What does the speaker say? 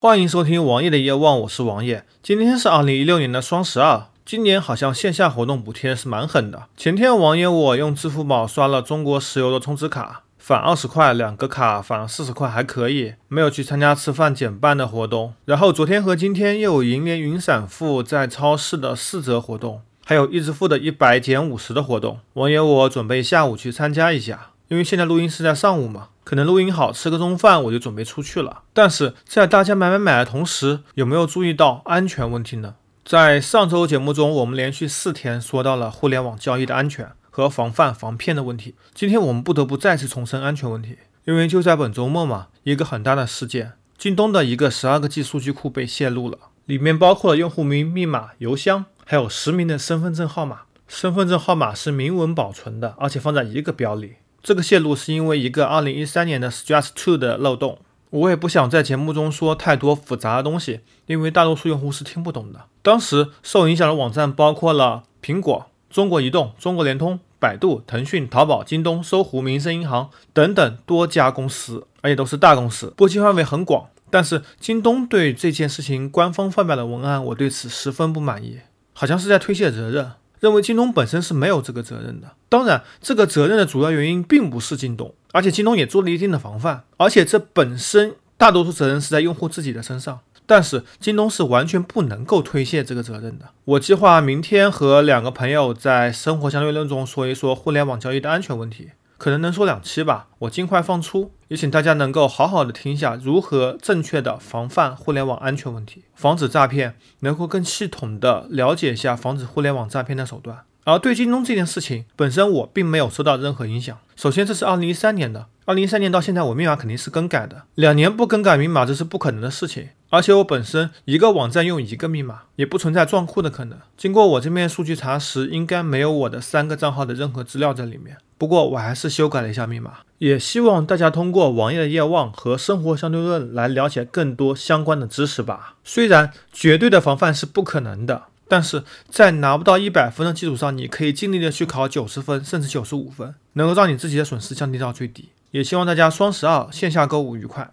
欢迎收听王爷的夜望，我是王爷。今天是二零一六年的双十二，今年好像线下活动补贴是蛮狠的。前天王爷我用支付宝刷了中国石油的充值卡，返二十块，两个卡返四十块，还可以。没有去参加吃饭减半的活动。然后昨天和今天又有银联云闪付在超市的四折活动，还有一支付的一百减五十的活动。王爷我准备下午去参加一下，因为现在录音是在上午嘛。可能录音好吃个中饭，我就准备出去了。但是在大家买买买的同时，有没有注意到安全问题呢？在上周节目中，我们连续四天说到了互联网交易的安全和防范防骗的问题。今天我们不得不再次重申安全问题，因为就在本周末嘛，一个很大的事件，京东的一个十二个 G 数据库被泄露了，里面包括了用户名、密码、邮箱，还有实名的身份证号码。身份证号码是明文保存的，而且放在一个表里。这个泄露是因为一个二零一三年的 Stress Two 的漏洞，我也不想在节目中说太多复杂的东西，因为大多数用户是听不懂的。当时受影响的网站包括了苹果、中国移动、中国联通、百度、腾讯、淘宝、京东、搜狐、民生银行等等多家公司，而且都是大公司，波及范围很广。但是京东对这件事情官方发表的文案，我对此十分不满意，好像是在推卸责任。认为京东本身是没有这个责任的。当然，这个责任的主要原因并不是京东，而且京东也做了一定的防范，而且这本身大多数责任是在用户自己的身上。但是京东是完全不能够推卸这个责任的。我计划明天和两个朋友在生活相对论中说一说互联网交易的安全问题。可能能说两期吧，我尽快放出，也请大家能够好好的听一下如何正确的防范互联网安全问题，防止诈骗，能够更系统的了解一下防止互联网诈骗的手段。而对京东这件事情本身，我并没有受到任何影响。首先，这是二零一三年的，二零一三年到现在，我密码肯定是更改的，两年不更改密码这是不可能的事情。而且我本身一个网站用一个密码，也不存在撞库的可能。经过我这边数据查实，应该没有我的三个账号的任何资料在里面。不过我还是修改了一下密码，也希望大家通过网页的夜望和生活相对论来了解更多相关的知识吧。虽然绝对的防范是不可能的。但是在拿不到一百分的基础上，你可以尽力的去考九十分，甚至九十五分，能够让你自己的损失降低到最低。也希望大家双十二线下购物愉快。